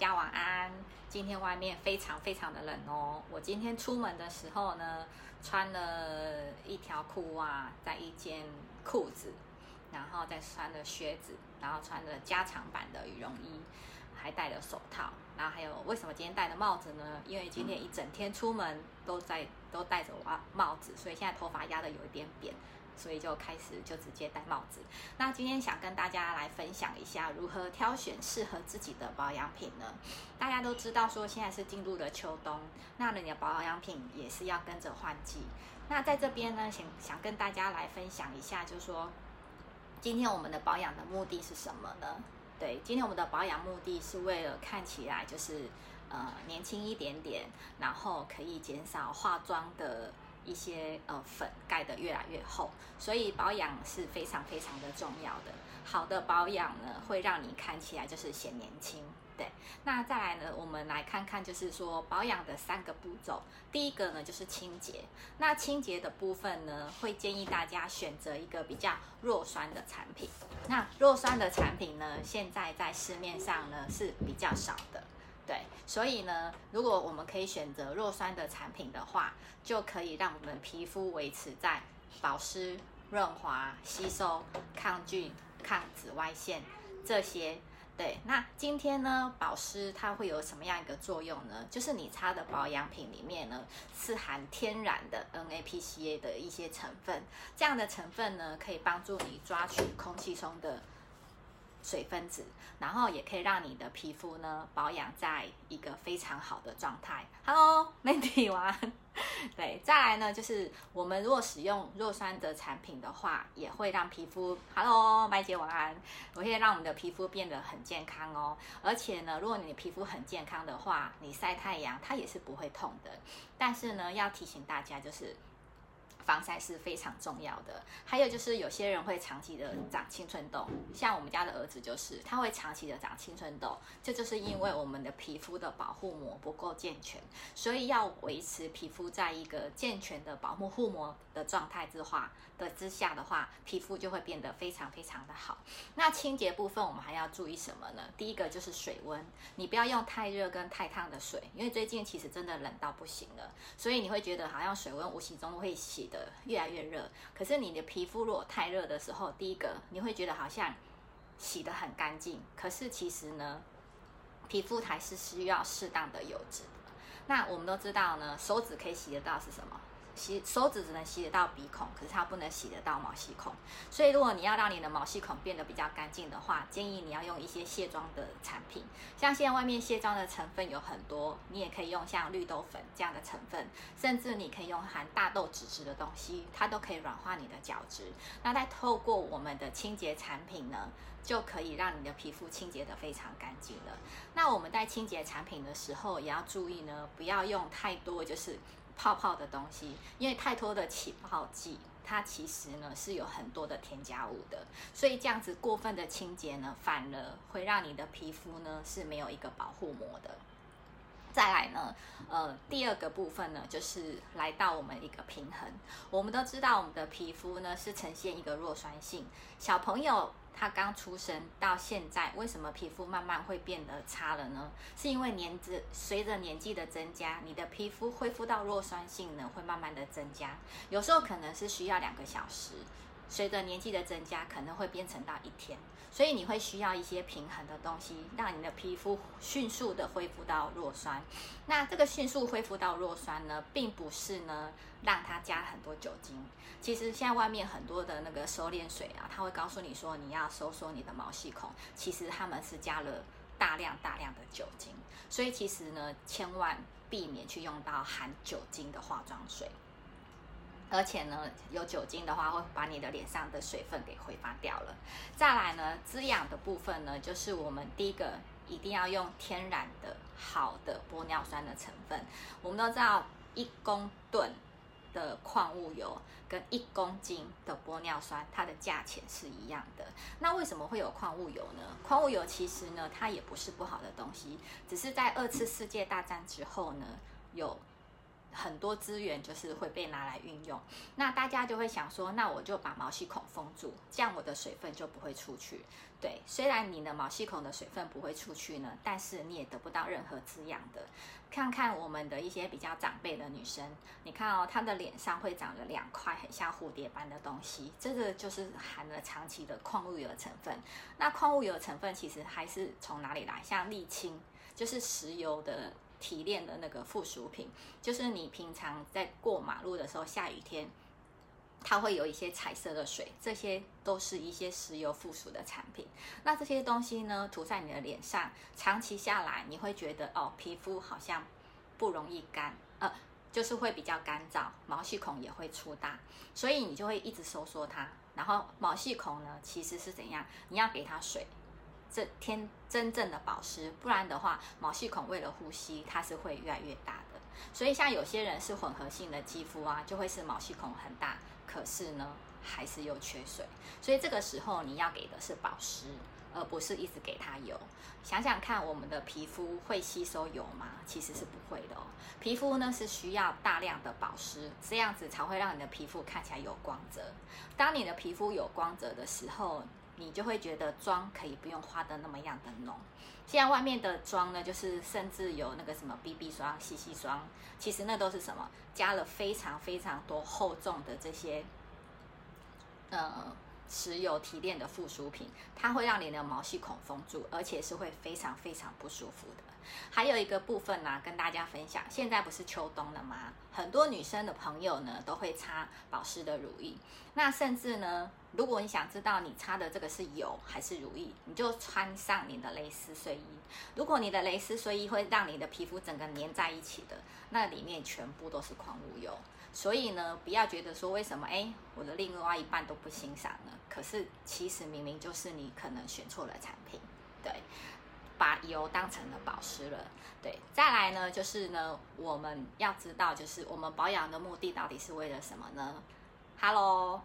家晚安。今天外面非常非常的冷哦。我今天出门的时候呢，穿了一条裤袜，在一件裤子，然后再穿了靴子，然后穿了加长版的羽绒衣，还戴了手套。然后还有为什么今天戴的帽子呢？因为今天一整天出门都在都戴着帽帽子，所以现在头发压的有一点扁。所以就开始就直接戴帽子。那今天想跟大家来分享一下如何挑选适合自己的保养品呢？大家都知道说现在是进入了秋冬，那你的保养品也是要跟着换季。那在这边呢，想想跟大家来分享一下，就是说今天我们的保养的目的是什么呢？对，今天我们的保养目的是为了看起来就是呃年轻一点点，然后可以减少化妆的。一些呃粉盖得越来越厚，所以保养是非常非常的重要的。好的保养呢，会让你看起来就是显年轻。对，那再来呢，我们来看看就是说保养的三个步骤。第一个呢就是清洁，那清洁的部分呢，会建议大家选择一个比较弱酸的产品。那弱酸的产品呢，现在在市面上呢是比较少的。对，所以呢，如果我们可以选择弱酸的产品的话，就可以让我们皮肤维持在保湿、润滑、吸收、抗菌、抗紫外线这些。对，那今天呢，保湿它会有什么样一个作用呢？就是你擦的保养品里面呢，是含天然的 NAPCA 的一些成分，这样的成分呢，可以帮助你抓取空气中的。水分子，然后也可以让你的皮肤呢保养在一个非常好的状态。Hello，美女晚安。对，再来呢，就是我们如果使用弱酸的产品的话，也会让皮肤 Hello，麦姐晚安，我会让我们的皮肤变得很健康哦。而且呢，如果你的皮肤很健康的话，你晒太阳它也是不会痛的。但是呢，要提醒大家就是。防晒是非常重要的，还有就是有些人会长期的长青春痘，像我们家的儿子就是，他会长期的长青春痘，这就是因为我们的皮肤的保护膜不够健全，所以要维持皮肤在一个健全的保护护膜的状态之化的之下的话，皮肤就会变得非常非常的好。那清洁部分我们还要注意什么呢？第一个就是水温，你不要用太热跟太烫的水，因为最近其实真的冷到不行了，所以你会觉得好像水温无形中会洗。的越来越热，可是你的皮肤如果太热的时候，第一个你会觉得好像洗得很干净，可是其实呢，皮肤还是需要适当的油脂。那我们都知道呢，手指可以洗得到是什么？洗手指只能洗得到鼻孔，可是它不能洗得到毛细孔。所以如果你要让你的毛细孔变得比较干净的话，建议你要用一些卸妆的产品。像现在外面卸妆的成分有很多，你也可以用像绿豆粉这样的成分，甚至你可以用含大豆脂质的东西，它都可以软化你的角质。那再透过我们的清洁产品呢，就可以让你的皮肤清洁得非常干净了。那我们在清洁产品的时候也要注意呢，不要用太多，就是。泡泡的东西，因为太多的起泡剂，它其实呢是有很多的添加物的，所以这样子过分的清洁呢，反而会让你的皮肤呢是没有一个保护膜的。再来呢，呃，第二个部分呢，就是来到我们一个平衡。我们都知道，我们的皮肤呢是呈现一个弱酸性。小朋友他刚出生到现在，为什么皮肤慢慢会变得差了呢？是因为年纪随着年纪的增加，你的皮肤恢复到弱酸性呢会慢慢的增加，有时候可能是需要两个小时。随着年纪的增加，可能会变成到一天，所以你会需要一些平衡的东西，让你的皮肤迅速的恢复到弱酸。那这个迅速恢复到弱酸呢，并不是呢让它加很多酒精。其实现在外面很多的那个收敛水啊，它会告诉你说你要收缩你的毛细孔，其实他们是加了大量大量的酒精。所以其实呢，千万避免去用到含酒精的化妆水。而且呢，有酒精的话会把你的脸上的水分给挥发掉了。再来呢，滋养的部分呢，就是我们第一个一定要用天然的好的玻尿酸的成分。我们都知道，一公吨的矿物油跟一公斤的玻尿酸，它的价钱是一样的。那为什么会有矿物油呢？矿物油其实呢，它也不是不好的东西，只是在二次世界大战之后呢，有。很多资源就是会被拿来运用。那大家就会想说，那我就把毛细孔封住，这样我的水分就不会出去。对，虽然你的毛细孔的水分不会出去呢，但是你也得不到任何滋养的。看看我们的一些比较长辈的女生，你看哦，她的脸上会长着两块很像蝴蝶般的东西，这个就是含了长期的矿物油成分。那矿物油成分其实还是从哪里来？像沥青，就是石油的提炼的那个附属品，就是你平常在过马路的时候，下雨天。它会有一些彩色的水，这些都是一些石油附属的产品。那这些东西呢，涂在你的脸上，长期下来，你会觉得哦，皮肤好像不容易干，呃，就是会比较干燥，毛细孔也会粗大，所以你就会一直收缩它。然后毛细孔呢，其实是怎样？你要给它水，这天真正的保湿，不然的话，毛细孔为了呼吸，它是会越来越大的。所以像有些人是混合性的肌肤啊，就会是毛细孔很大。可是呢，还是又缺水，所以这个时候你要给的是保湿，而不是一直给它油。想想看，我们的皮肤会吸收油吗？其实是不会的哦。皮肤呢是需要大量的保湿，这样子才会让你的皮肤看起来有光泽。当你的皮肤有光泽的时候，你就会觉得妆可以不用化的那么样的浓。现在外面的妆呢，就是甚至有那个什么 BB 霜、CC 霜，其实那都是什么？加了非常非常多厚重的这些，呃，石油提炼的附属品，它会让你的毛细孔封住，而且是会非常非常不舒服的。还有一个部分呢，跟大家分享，现在不是秋冬了吗？很多女生的朋友呢，都会擦保湿的乳液。那甚至呢，如果你想知道你擦的这个是油还是乳液，你就穿上你的蕾丝睡衣。如果你的蕾丝睡衣会让你的皮肤整个粘在一起的，那里面全部都是矿物油。所以呢，不要觉得说为什么哎，我的另外一半都不欣赏呢？可是其实明明就是你可能选错了产品，对。把油当成了保湿了，对，再来呢，就是呢，我们要知道，就是我们保养的目的到底是为了什么呢？Hello，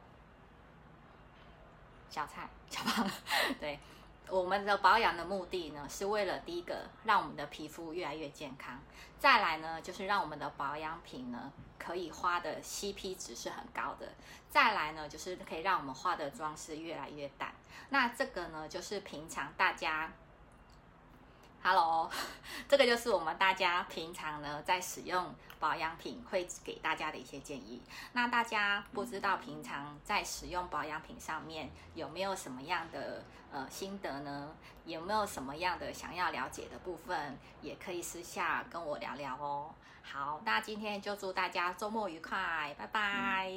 小菜，小胖，对，我们的保养的目的呢，是为了第一个，让我们的皮肤越来越健康；再来呢，就是让我们的保养品呢，可以花的 CP 值是很高的；再来呢，就是可以让我们化的妆是越来越淡。那这个呢，就是平常大家。Hello，这个就是我们大家平常呢在使用保养品会给大家的一些建议。那大家不知道平常在使用保养品上面有没有什么样的呃心得呢？有没有什么样的想要了解的部分，也可以私下跟我聊聊哦。好，那今天就祝大家周末愉快，拜拜。